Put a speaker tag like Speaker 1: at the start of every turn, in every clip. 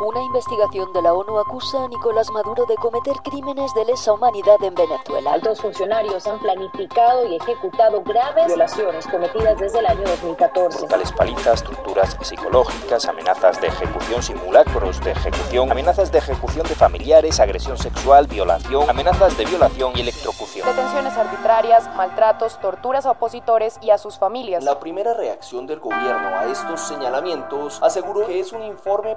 Speaker 1: Una investigación de la ONU acusa a Nicolás Maduro de cometer crímenes de lesa humanidad en Venezuela.
Speaker 2: Altos funcionarios han planificado y ejecutado graves violaciones cometidas desde el año 2014.
Speaker 3: Tales palizas, torturas psicológicas, amenazas de ejecución, simulacros de ejecución, amenazas de ejecución de familiares, agresión sexual, violación, amenazas de violación y electrocución.
Speaker 4: Detenciones arbitrarias, maltratos, torturas a opositores y a sus familias.
Speaker 5: La primera reacción del gobierno a estos señalamientos aseguró que es un informe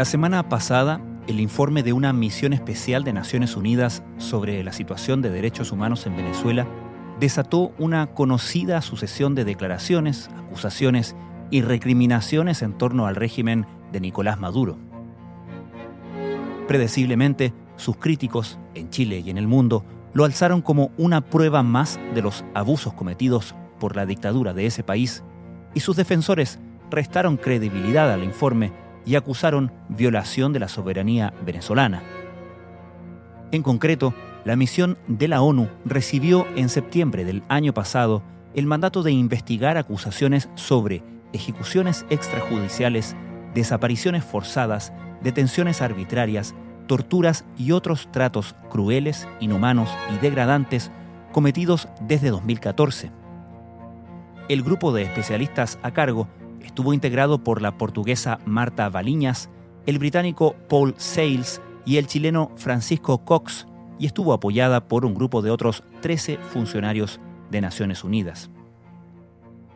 Speaker 6: La semana pasada, el informe de una misión especial de Naciones Unidas sobre la situación de derechos humanos en Venezuela desató una conocida sucesión de declaraciones, acusaciones y recriminaciones en torno al régimen de Nicolás Maduro. Predeciblemente, sus críticos, en Chile y en el mundo, lo alzaron como una prueba más de los abusos cometidos por la dictadura de ese país, y sus defensores restaron credibilidad al informe y acusaron violación de la soberanía venezolana. En concreto, la misión de la ONU recibió en septiembre del año pasado el mandato de investigar acusaciones sobre ejecuciones extrajudiciales, desapariciones forzadas, detenciones arbitrarias, torturas y otros tratos crueles, inhumanos y degradantes cometidos desde 2014. El grupo de especialistas a cargo Estuvo integrado por la portuguesa Marta Valiñas, el británico Paul Sales y el chileno Francisco Cox, y estuvo apoyada por un grupo de otros 13 funcionarios de Naciones Unidas.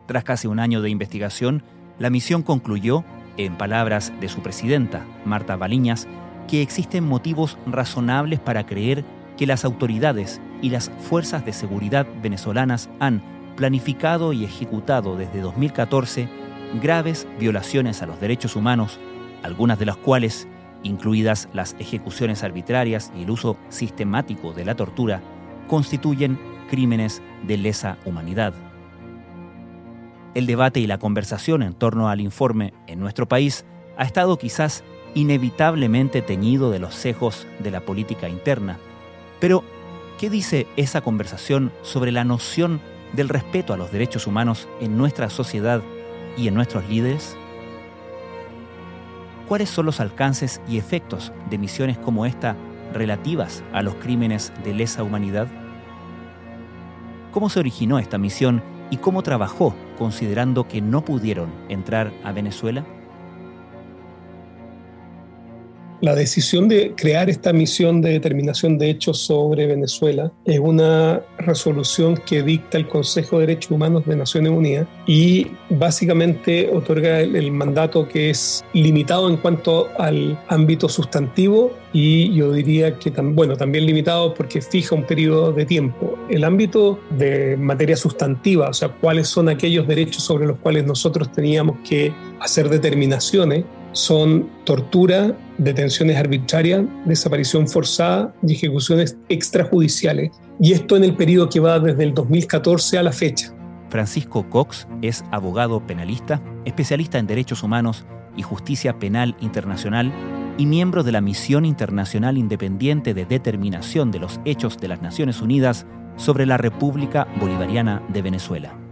Speaker 6: Tras casi un año de investigación, la misión concluyó, en palabras de su presidenta, Marta Valiñas, que existen motivos razonables para creer que las autoridades y las fuerzas de seguridad venezolanas han planificado y ejecutado desde 2014 graves violaciones a los derechos humanos, algunas de las cuales, incluidas las ejecuciones arbitrarias y el uso sistemático de la tortura, constituyen crímenes de lesa humanidad. El debate y la conversación en torno al informe en nuestro país ha estado quizás inevitablemente teñido de los cejos de la política interna. Pero, ¿qué dice esa conversación sobre la noción del respeto a los derechos humanos en nuestra sociedad y en nuestros líderes? ¿Cuáles son los alcances y efectos de misiones como esta relativas a los crímenes de lesa humanidad? ¿Cómo se originó esta misión y cómo trabajó considerando que no pudieron entrar a Venezuela?
Speaker 7: La decisión de crear esta misión de determinación de hechos sobre Venezuela es una resolución que dicta el Consejo de Derechos Humanos de Naciones Unidas y básicamente otorga el, mandato que es limitado en cuanto al ámbito sustantivo y yo diría que bueno, también limitado porque fija un periodo de tiempo. El ámbito de materia sustantiva, o sea, cuáles son aquellos derechos sobre los cuales nosotros teníamos que hacer determinaciones, son tortura, detenciones arbitrarias, desaparición forzada y ejecuciones extrajudiciales. Y esto en el periodo que va desde el 2014 a la fecha.
Speaker 6: Francisco Cox es abogado penalista, especialista en derechos humanos y justicia penal internacional y miembro de la Misión Internacional Independiente de Determinación de los Hechos de las Naciones Unidas sobre la República Bolivariana de Venezuela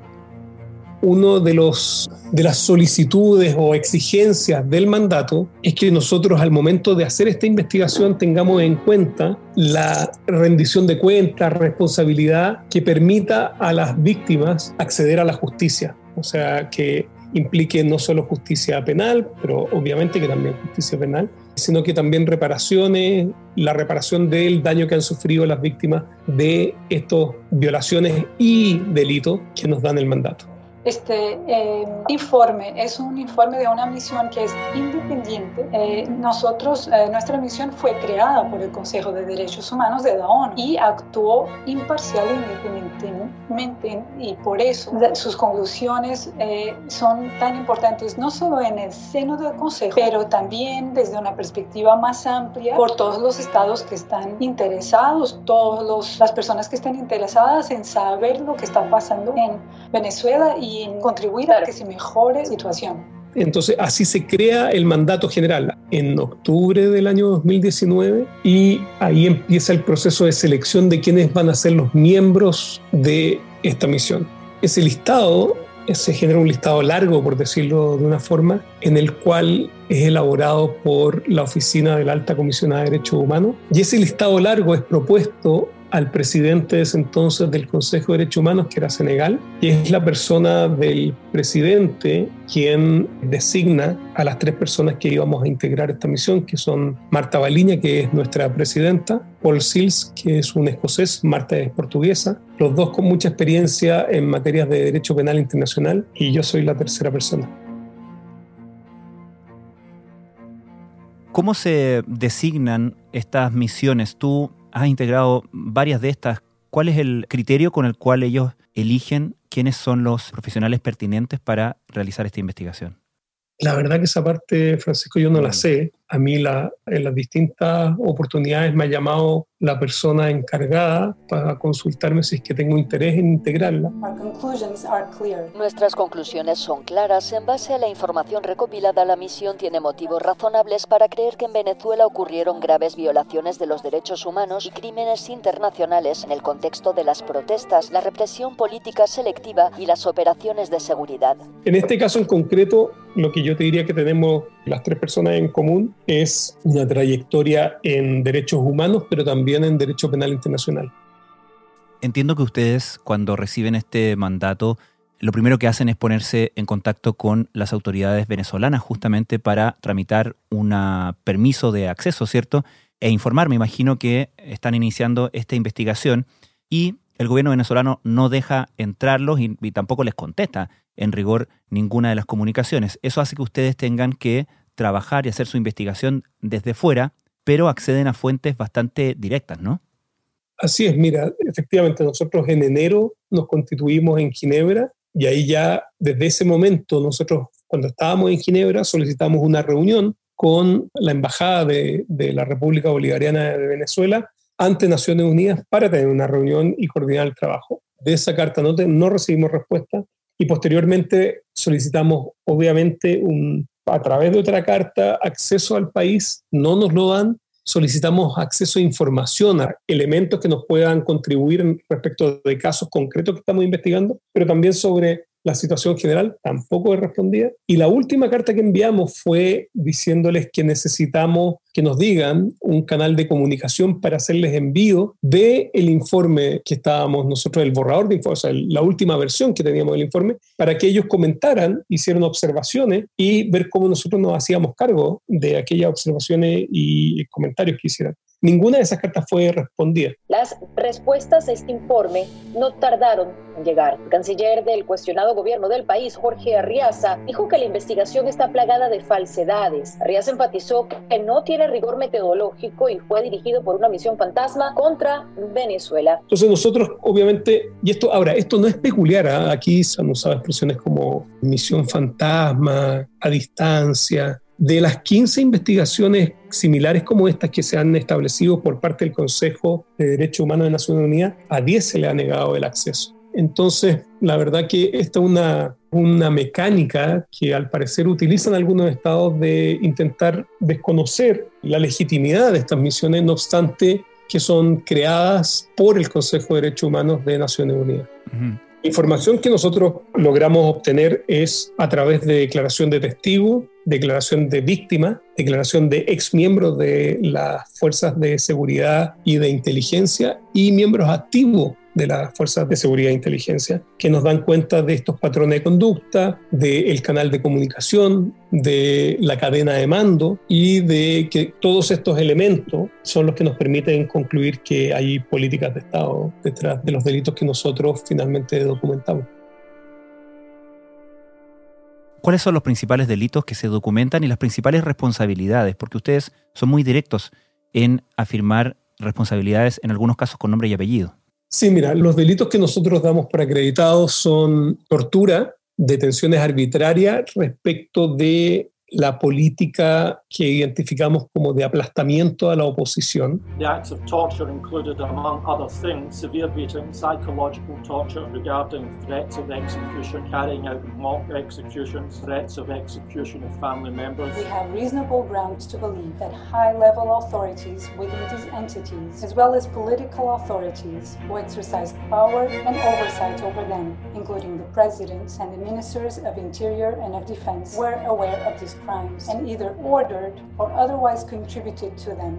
Speaker 7: uno de los de las solicitudes o exigencias del mandato es que nosotros al momento de hacer esta investigación tengamos en cuenta la rendición de cuentas, responsabilidad que permita a las víctimas acceder a la justicia, o sea, que implique no solo justicia penal, pero obviamente que también justicia penal, sino que también reparaciones, la reparación del daño que han sufrido las víctimas de estas violaciones y delitos que nos dan el mandato.
Speaker 8: Este eh, informe es un informe de una misión que es independiente. Eh, nosotros, eh, nuestra misión fue creada por el Consejo de Derechos Humanos de la ONU y actuó imparcial e independientemente y por eso sus conclusiones son tan importantes no solo en el seno del Consejo, pero también desde una perspectiva más amplia por todos los estados que están interesados, todas las personas que están interesadas en saber lo que está pasando en Venezuela y contribuir a que se mejore la situación.
Speaker 7: Entonces, así se crea el mandato general en octubre del año 2019 y ahí empieza el proceso de selección de quiénes van a ser los miembros de esta misión. Ese listado se genera un listado largo, por decirlo de una forma, en el cual es elaborado por la Oficina de la Alta Comisionada de Derechos Humanos. Y ese listado largo es propuesto al presidente de ese entonces del Consejo de Derechos Humanos, que era Senegal, y es la persona del presidente quien designa a las tres personas que íbamos a integrar esta misión, que son Marta Baliña, que es nuestra presidenta, Paul Sills, que es un escocés, Marta es portuguesa, los dos con mucha experiencia en materias de derecho penal internacional, y yo soy la tercera persona.
Speaker 6: ¿Cómo se designan estas misiones? Tú has integrado varias de estas. ¿Cuál es el criterio con el cual ellos eligen quiénes son los profesionales pertinentes para realizar esta investigación?
Speaker 7: La verdad que esa parte, Francisco, yo no la mm. sé. A mí la, en las distintas oportunidades me ha llamado la persona encargada para consultarme si es que tengo interés en integrarla.
Speaker 1: Nuestras conclusiones son claras. En base a la información recopilada, la misión tiene motivos razonables para creer que en Venezuela ocurrieron graves violaciones de los derechos humanos y crímenes internacionales en el contexto de las protestas, la represión política selectiva y las operaciones de seguridad.
Speaker 7: En este caso en concreto, lo que yo te diría que tenemos las tres personas en común es una trayectoria en derechos humanos, pero también en derecho penal internacional.
Speaker 6: Entiendo que ustedes cuando reciben este mandato, lo primero que hacen es ponerse en contacto con las autoridades venezolanas justamente para tramitar un permiso de acceso, ¿cierto? E informar, me imagino que están iniciando esta investigación y el gobierno venezolano no deja entrarlos y, y tampoco les contesta en rigor ninguna de las comunicaciones. Eso hace que ustedes tengan que trabajar y hacer su investigación desde fuera, pero acceden a fuentes bastante directas, ¿no?
Speaker 7: Así es, mira, efectivamente nosotros en enero nos constituimos en Ginebra y ahí ya desde ese momento nosotros cuando estábamos en Ginebra solicitamos una reunión con la Embajada de, la República Bolivariana de Venezuela ante Naciones Unidas para tener una reunión y coordinar el trabajo. De esa carta no, no recibimos respuesta y posteriormente solicitamos obviamente un, a través de otra carta acceso al país, no nos lo dan, solicitamos acceso a información, a elementos que nos puedan contribuir respecto de casos concretos que estamos investigando, pero también sobre la situación general tampoco es respondida. Y la última carta que enviamos fue diciéndoles que necesitamos que nos digan un canal de comunicación para hacerles envío de el informe que estábamos nosotros, el borrador de informe, o sea, la última versión que teníamos del informe, para que ellos comentaran, hicieran observaciones y ver cómo nosotros nos hacíamos cargo de aquellas observaciones y comentarios que hicieran. Ninguna de esas cartas fue respondida.
Speaker 2: Las respuestas a este informe no tardaron en llegar. El canciller del cuestionado gobierno del país, Jorge Arriaza, dijo que la investigación está plagada de falsedades. Arriaza enfatizó que no tiene rigor metodológico y fue dirigido por una misión fantasma contra Venezuela.
Speaker 7: Entonces nosotros, obviamente, y esto ahora, esto no es peculiar, ¿ah? aquí se han usado expresiones como misión fantasma, a distancia, de las 15 investigaciones similares como estas que se han establecido por parte del Consejo de Derechos Humanos de Naciones Unidas, a 10 se le ha negado el acceso. Entonces, la verdad que esta es una, una mecánica que al parecer utilizan algunos estados de intentar desconocer la legitimidad de estas misiones, no obstante que son creadas por el Consejo de Derechos Humanos de Naciones Unidas. información que nosotros logramos obtener es a través de declaración de testigos, declaración de víctima, declaración de ex miembros de las fuerzas de seguridad y de inteligencia y miembros activos de las fuerzas de seguridad e inteligencia, que nos dan cuenta de estos patrones de conducta, del canal de comunicación, de la cadena de mando y de que todos estos elementos son los que nos permiten concluir que hay políticas de Estado detrás de los delitos que nosotros finalmente documentamos.
Speaker 6: ¿Cuáles son los principales delitos que se documentan y las principales responsabilidades? Porque ustedes son muy directos en afirmar responsabilidades, en algunos casos con nombre y apellido.
Speaker 7: Sí, mira, los delitos que nosotros damos por acreditados son tortura, detenciones arbitrarias respecto de la política que identificamos como de aplastamiento a la oposición.
Speaker 9: The acts of torture included, among other things, severe beating, psychological torture regarding threats of execution, carrying out mock executions, threats of execution of family members.
Speaker 8: We have reasonable grounds to believe that high-level authorities within these entities, as well as political authorities who exercised power and oversight over them, including the presidents and the ministers of interior and of defense, were aware of these crimes and either ordered or otherwise contributed to them.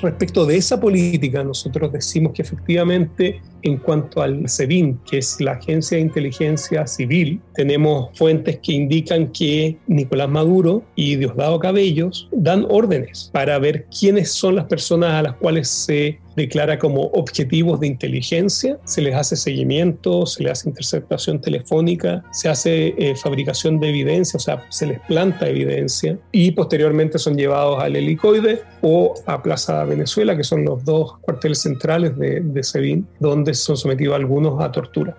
Speaker 7: Respecto de esa política, nosotros decimos que efectivamente en cuanto al SEBIN, que es la Agencia de Inteligencia Civil, tenemos fuentes que indican que Nicolás Maduro y Diosdado Cabellos dan órdenes para ver quiénes son las personas a las cuales se declara como objetivos de inteligencia, se les hace seguimiento, se les hace interceptación telefónica, se hace eh, fabricación de evidencia, o sea, se les planta evidencia y posteriormente son llevados al helicoide o a Plaza Venezuela, que son los dos cuarteles centrales de, de SEBIN, donde son sometidos algunos a tortura.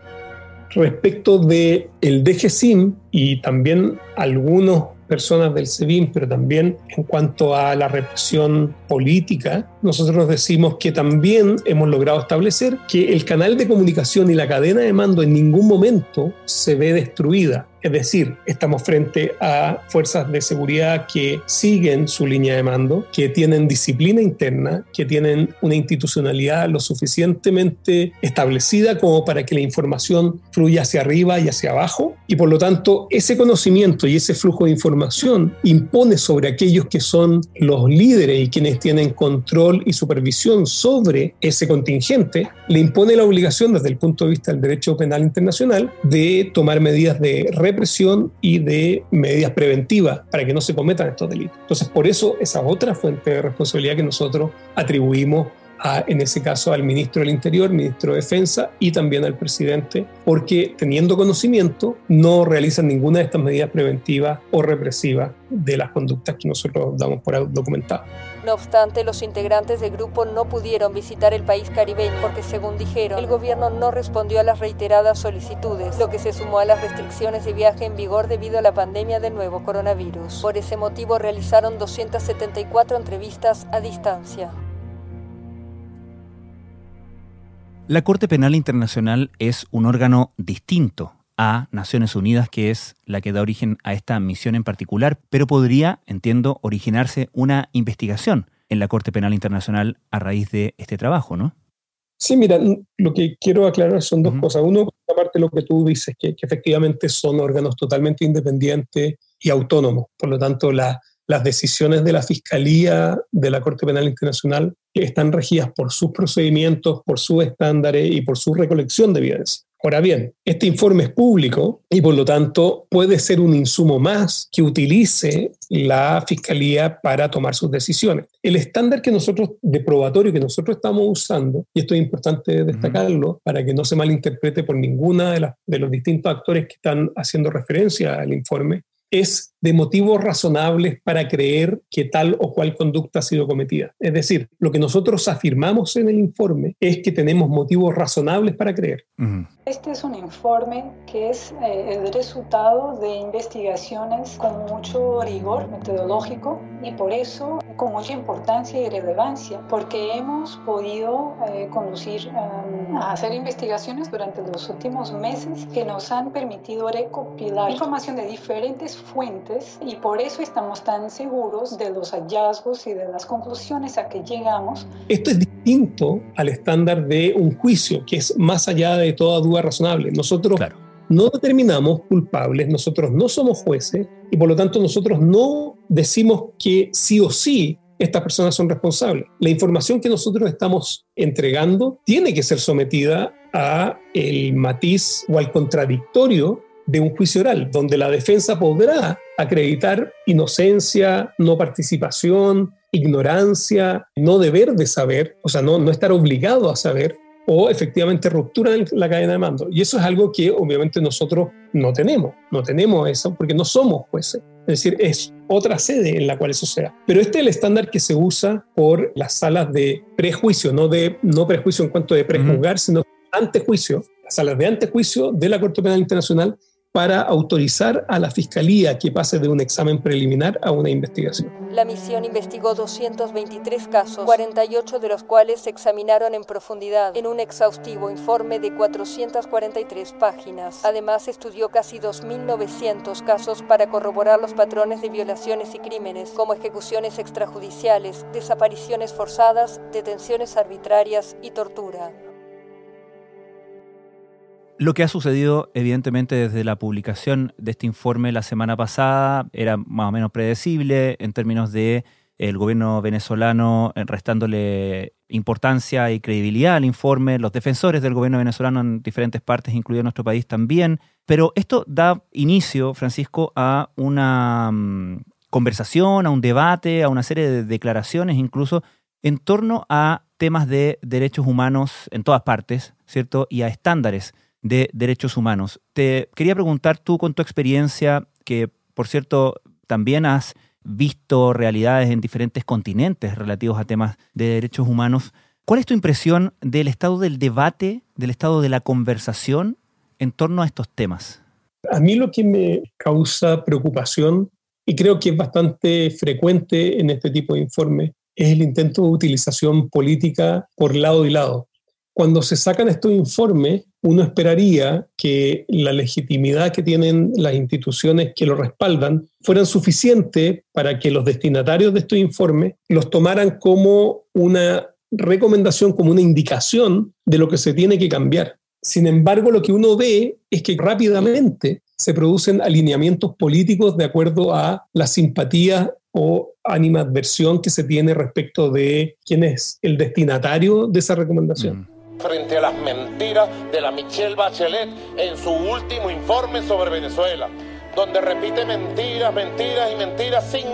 Speaker 7: Respecto de el DGSIM y también algunos personas del SEBIN, pero también en cuanto a la represión política, nosotros decimos que también hemos logrado establecer que el canal de comunicación y la cadena de mando en ningún momento se ve destruida. Es decir, estamos frente a fuerzas de seguridad que siguen su línea de mando, que tienen disciplina interna, que tienen una institucionalidad lo suficientemente establecida como para que la información fluya hacia arriba y hacia abajo. Y por lo tanto, ese conocimiento y ese flujo de información impone sobre aquellos que son los líderes y quienes tienen control y supervisión sobre ese contingente, le impone la obligación desde el punto de vista del derecho penal internacional de tomar medidas de represión y de medidas preventivas para que no se cometan estos delitos. Entonces, por eso esa otra fuente de responsabilidad que nosotros atribuimos a, en ese caso al ministro del Interior, ministro de Defensa y también al presidente, porque teniendo conocimiento no realizan ninguna de estas medidas preventivas o represivas de las conductas que nosotros damos por documentadas.
Speaker 1: No obstante, los integrantes del grupo no pudieron visitar el país caribeño porque, según dijeron, el gobierno no respondió a las reiteradas solicitudes, lo que se sumó a las restricciones de viaje en vigor debido a la pandemia del nuevo coronavirus. Por ese motivo realizaron 274 entrevistas a distancia.
Speaker 6: La Corte Penal Internacional es un órgano distinto a Naciones Unidas, que es la que da origen a esta misión en particular, pero podría, entiendo, originarse una investigación en la Corte Penal Internacional a raíz de este trabajo, ¿no?
Speaker 7: Sí, mira, lo que quiero aclarar son dos cosas. Uno, aparte lo que tú dices, que, que, efectivamente son órganos totalmente independientes y autónomos. Por lo tanto, la, las decisiones de la Fiscalía de la Corte Penal Internacional están regidas por sus procedimientos, por sus estándares y por su recolección de evidencia. Ahora bien, este informe es público y por lo tanto puede ser un insumo más que utilice la Fiscalía para tomar sus decisiones. El estándar que nosotros, de probatorio que nosotros estamos usando, y esto es importante destacarlo para que no se malinterprete por ninguna de, las, de los distintos actores que están haciendo referencia al informe, es de motivos razonables para creer que tal o cual conducta ha sido cometida. Es decir, lo que nosotros afirmamos en el informe es que tenemos motivos razonables para creer.
Speaker 8: Este es un informe que es eh, el resultado de investigaciones con mucho rigor metodológico y por eso con mucha importancia y relevancia, porque hemos podido eh, conducir um, a hacer investigaciones durante los últimos meses que nos han permitido recopilar información de diferentes fuentes y por eso estamos tan seguros de los hallazgos y de las conclusiones a que llegamos.
Speaker 7: Esto es distinto al estándar de un juicio, que es más allá de toda duda razonable. Nosotros no determinamos culpables, nosotros no somos jueces y por lo tanto nosotros no decimos que sí o sí estas personas son responsables. La información que nosotros estamos entregando tiene que ser sometida a el matiz o al contradictorio de un juicio oral, donde la defensa podrá acreditar inocencia, no participación, ignorancia, no deber de saber, o sea, no, no estar obligado a saber, o efectivamente rupturan la cadena de mando. Y eso es algo que obviamente nosotros no tenemos, no tenemos eso porque no somos jueces. Es decir, es otra sede en la cual eso sea. Pero este es el estándar que se usa por las salas de prejuicio, no, de, no prejuicio en cuanto de prejuzgar, sino antejuicio, las salas de antejuicio de la Corte Penal Internacional para autorizar a la Fiscalía que pase de un examen preliminar a una investigación.
Speaker 10: La misión investigó 223 casos, 48 de los cuales se examinaron en profundidad en un exhaustivo informe de 443 páginas. Además, estudió casi 2.900 casos para corroborar los patrones de violaciones y crímenes, como ejecuciones extrajudiciales, desapariciones forzadas, detenciones arbitrarias y tortura.
Speaker 6: Lo que ha sucedido, evidentemente, desde la publicación de este informe la semana pasada era más o menos predecible en términos de el gobierno venezolano eh, restándole importancia y credibilidad al informe, los defensores del gobierno venezolano en diferentes partes, incluido nuestro país también. Pero esto da inicio, Francisco, a una mm, conversación, a un debate, a una serie de declaraciones incluso en torno a temas de derechos humanos en todas partes, ¿cierto? Y a estándares de derechos humanos. Te quería preguntar tú con tu experiencia, que por cierto también has visto realidades en diferentes continentes relativos a temas de derechos humanos, ¿cuál es tu impresión del estado del debate, del estado de la conversación en torno a estos temas?
Speaker 7: A mí lo que me causa preocupación, y creo que es bastante frecuente en este tipo de informes, es el intento de utilización política por lado y lado. Cuando se sacan estos informes, uno esperaría que la legitimidad que tienen las instituciones que lo respaldan fueran suficiente para que los destinatarios de estos informes los tomaran como una recomendación, como una indicación de lo que se tiene que cambiar. Sin embargo, lo que uno ve es que rápidamente se producen alineamientos políticos de acuerdo a la simpatía o animadversión que se tiene respecto de quién es el destinatario de esa recomendación.
Speaker 11: Mm frente a las mentiras de la Michelle Bachelet en su último informe sobre Venezuela, donde repite mentiras, mentiras y mentiras sin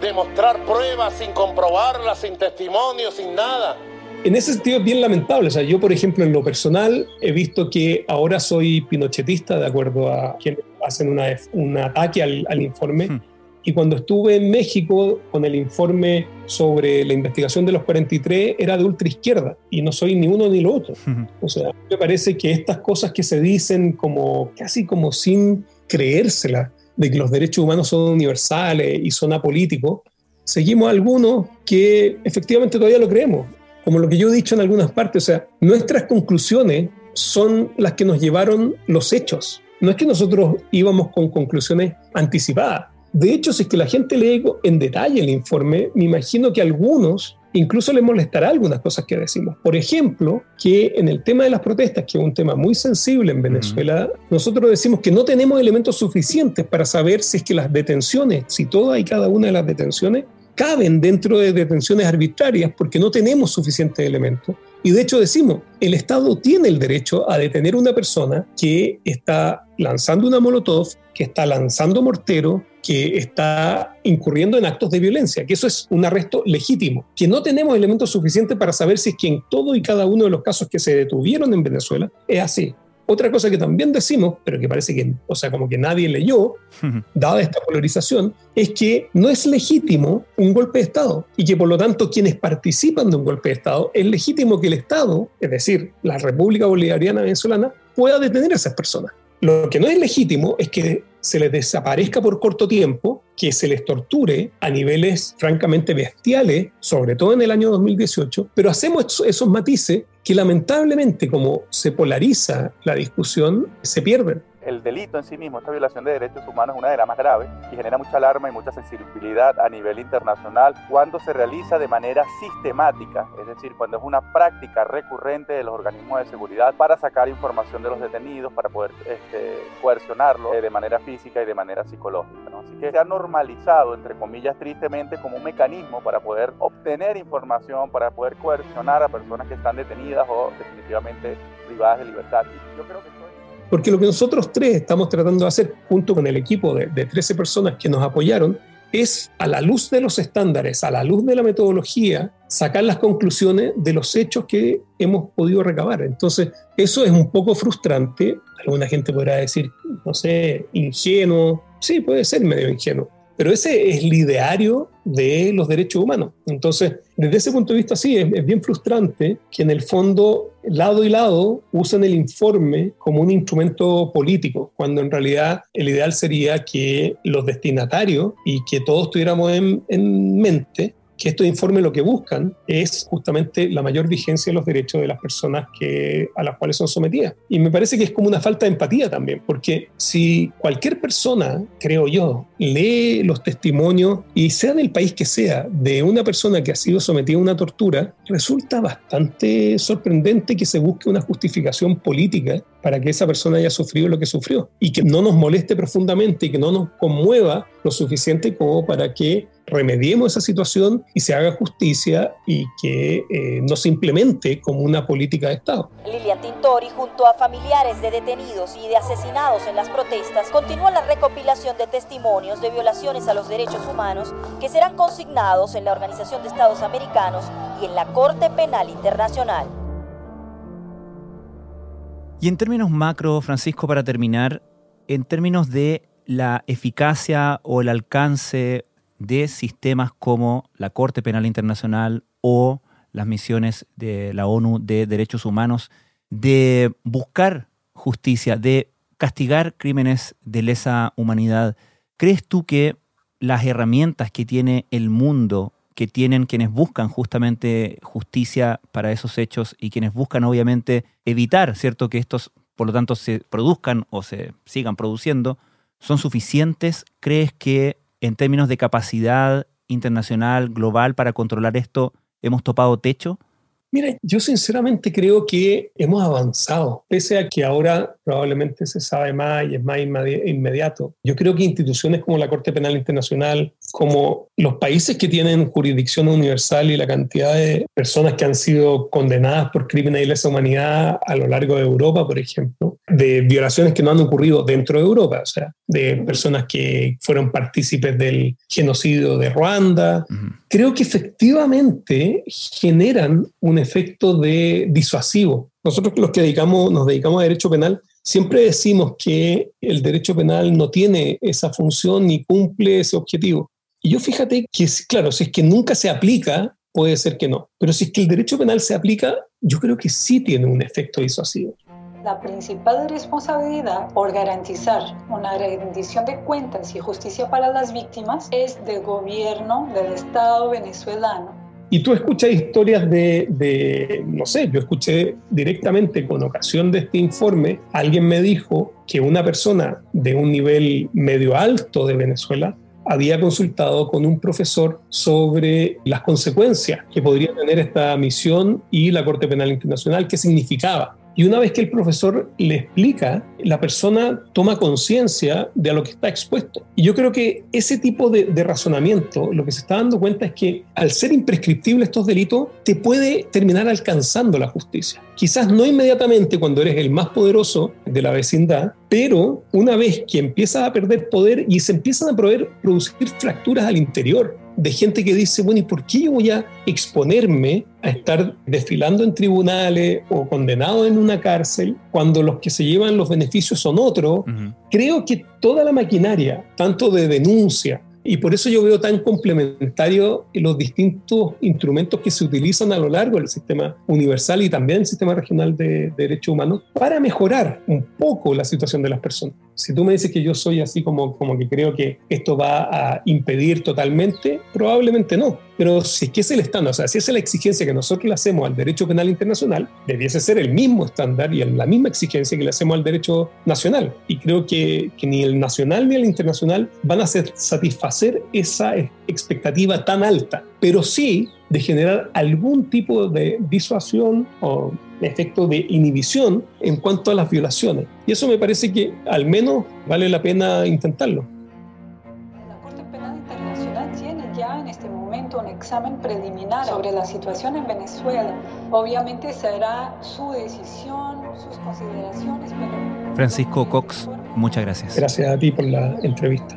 Speaker 11: demostrar pruebas, sin comprobarlas, sin testimonio, sin nada.
Speaker 7: En ese sentido es bien lamentable. O sea, yo, por ejemplo, en lo personal he visto que ahora soy pinochetista, de acuerdo a quienes hacen una, un ataque al, al informe. Hmm. Y cuando estuve en México con el informe sobre la investigación de los 43, era de ultraizquierda y no soy ni uno ni lo otro. O sea, me parece que estas cosas que se dicen como casi como sin creérsela, de que los derechos humanos son universales y son apolíticos, seguimos algunos que efectivamente todavía lo creemos. Como lo que yo he dicho en algunas partes, o sea, nuestras conclusiones son las que nos llevaron los hechos. No es que nosotros íbamos con conclusiones anticipadas de hecho, si es que la gente lee en detalle el informe, me imagino que a algunos incluso les molestará algunas cosas que decimos. Por ejemplo, que en el tema de las protestas, que es un tema muy sensible en Venezuela, nosotros decimos que no tenemos elementos suficientes para saber si es que las detenciones, si todas y cada una de las detenciones caben dentro de detenciones arbitrarias porque no tenemos suficientes elementos. Y de hecho decimos, el Estado tiene el derecho a detener a una persona que está lanzando una molotov, que está lanzando mortero, que está incurriendo en actos de violencia, que eso es un arresto legítimo, que no tenemos elementos suficientes para saber si es que en todo y cada uno de los casos que se detuvieron en Venezuela es así. Otra cosa que también decimos, pero que parece que, o sea, como que nadie leyó, dada esta polarización, es que no es legítimo un golpe de Estado y que por lo tanto quienes participan de un golpe de Estado es legítimo que el Estado, es decir, la República Bolivariana Venezolana, pueda detener a esas personas. Lo que no es legítimo es que se les desaparezca por corto tiempo, que se les torture a niveles francamente bestiales, sobre todo en el año 2018, pero hacemos esos matices que lamentablemente como se polariza la discusión, se pierden
Speaker 12: el delito en sí mismo, esta violación de derechos humanos, es una de las más graves y genera mucha alarma y mucha sensibilidad a nivel internacional cuando se realiza de manera sistemática, es decir, cuando es una práctica recurrente de los organismos de seguridad para sacar información de los detenidos, para poder este, coercionarlos eh, de manera física y de manera psicológica. Así que se ha normalizado, entre comillas, tristemente, como un mecanismo para poder obtener información, para poder coercionar a personas que están detenidas o definitivamente privadas de libertad.
Speaker 7: Porque lo que nosotros tres estamos tratando de hacer, junto con el equipo de, 13 personas que nos apoyaron, es a la luz de los estándares, a la luz de la metodología, sacar las conclusiones de los hechos que hemos podido recabar. Entonces, eso es un poco frustrante. Alguna gente podrá decir, no sé, ingenuo. Sí, puede ser medio ingenuo. Pero ese es el ideario de los derechos humanos. Entonces, desde ese punto de vista, sí, es, bien frustrante que en el fondo lado y lado usen el informe como un instrumento político, cuando en realidad el ideal sería que los destinatarios y que todos tuviéramos en, en mente que estos informes lo que buscan es justamente la mayor vigencia de los derechos de las personas que, a las cuales son sometidas. Y me parece que es como una falta de empatía también, porque si cualquier persona, creo yo, lee los testimonios, y sea del país que sea, de una persona que ha sido sometida a una tortura, resulta bastante sorprendente que se busque una justificación política para que esa persona haya sufrido lo que sufrió y que no nos moleste profundamente y que no nos conmueva lo suficiente como para que remediemos esa situación y se haga justicia y que eh, no se implemente como una política de Estado.
Speaker 13: Lilian Tintori, junto a familiares de detenidos y de asesinados en las protestas, continúa la recopilación de testimonios de violaciones a los derechos humanos que serán consignados en la Organización de Estados Americanos y en la Corte Penal Internacional.
Speaker 6: Y en términos macro, Francisco, para terminar, en términos de la eficacia o el alcance de sistemas como la Corte Penal Internacional o las misiones de la ONU de derechos humanos, de buscar justicia, de castigar crímenes de lesa humanidad. ¿Crees tú que las herramientas que tiene el mundo, que tienen quienes buscan justamente justicia para esos hechos y quienes buscan obviamente evitar, ¿cierto?, que estos por lo tanto se produzcan o se sigan produciendo, son suficientes? ¿Crees que en términos de capacidad internacional, global, para controlar esto, hemos topado techo?
Speaker 7: Mira, yo sinceramente creo que hemos avanzado, pese a que ahora probablemente se sabe más y es más inmediato. Yo creo que instituciones como la Corte Penal Internacional, como los países que tienen jurisdicción universal y la cantidad de personas que han sido condenadas por crímenes de lesa humanidad a lo largo de Europa, por ejemplo, de violaciones que no han ocurrido dentro de Europa, o sea, de personas que fueron partícipes del genocidio de Ruanda, creo que efectivamente generan un efecto de disuasivo. Nosotros los que dedicamos, nos dedicamos a derecho penal, siempre decimos que el derecho penal no tiene esa función ni cumple ese objetivo. Y yo fíjate que, claro, si es que nunca se aplica, puede ser que no. Pero si es que el derecho penal se aplica, yo creo que sí tiene un efecto disuasivo.
Speaker 8: La principal responsabilidad por garantizar una rendición de cuentas y justicia para las víctimas es del gobierno del Estado venezolano.
Speaker 7: Y tú escuchas historias de, de, no sé, yo escuché directamente con ocasión de este informe, alguien me dijo que una persona de un nivel medio alto de Venezuela había consultado con un profesor sobre las consecuencias que podría tener esta misión y la Corte Penal Internacional, qué significaba. Y una vez que el profesor le explica, la persona toma conciencia de a lo que está expuesto. Y yo creo que ese tipo de, razonamiento, lo que se está dando cuenta es que al ser imprescriptibles estos delitos, te puede terminar alcanzando la justicia. Quizás no inmediatamente cuando eres el más poderoso de la vecindad, pero una vez que empiezas a perder poder y se empiezan a producir fracturas al interior, de gente que dice, bueno, ¿y por qué yo voy a exponerme a estar desfilando en tribunales o condenado en una cárcel cuando los que se llevan los beneficios son otros? Creo que toda la maquinaria, tanto de denuncia, y por eso yo veo tan complementario los distintos instrumentos que se utilizan a lo largo del sistema universal y también el sistema regional de, de derechos humanos para mejorar un poco la situación de las personas. Si tú me dices que yo soy así como, como que creo que esto va a impedir totalmente, probablemente no. Pero si es que es el estándar, o sea, si es la exigencia que nosotros le hacemos al derecho penal internacional, debiese ser el mismo estándar y la misma exigencia que le hacemos al derecho nacional. Y creo que, que ni el nacional ni el internacional van a satisfacer esa expectativa tan alta, pero sí de generar algún tipo de disuasión o efecto de inhibición en cuanto a las violaciones. Y eso me parece que al menos vale la pena intentarlo.
Speaker 8: Examen preliminar sobre la situación en Venezuela. Obviamente será su decisión, sus consideraciones, pero...
Speaker 6: Francisco Cox, muchas gracias.
Speaker 7: Gracias a ti por la entrevista.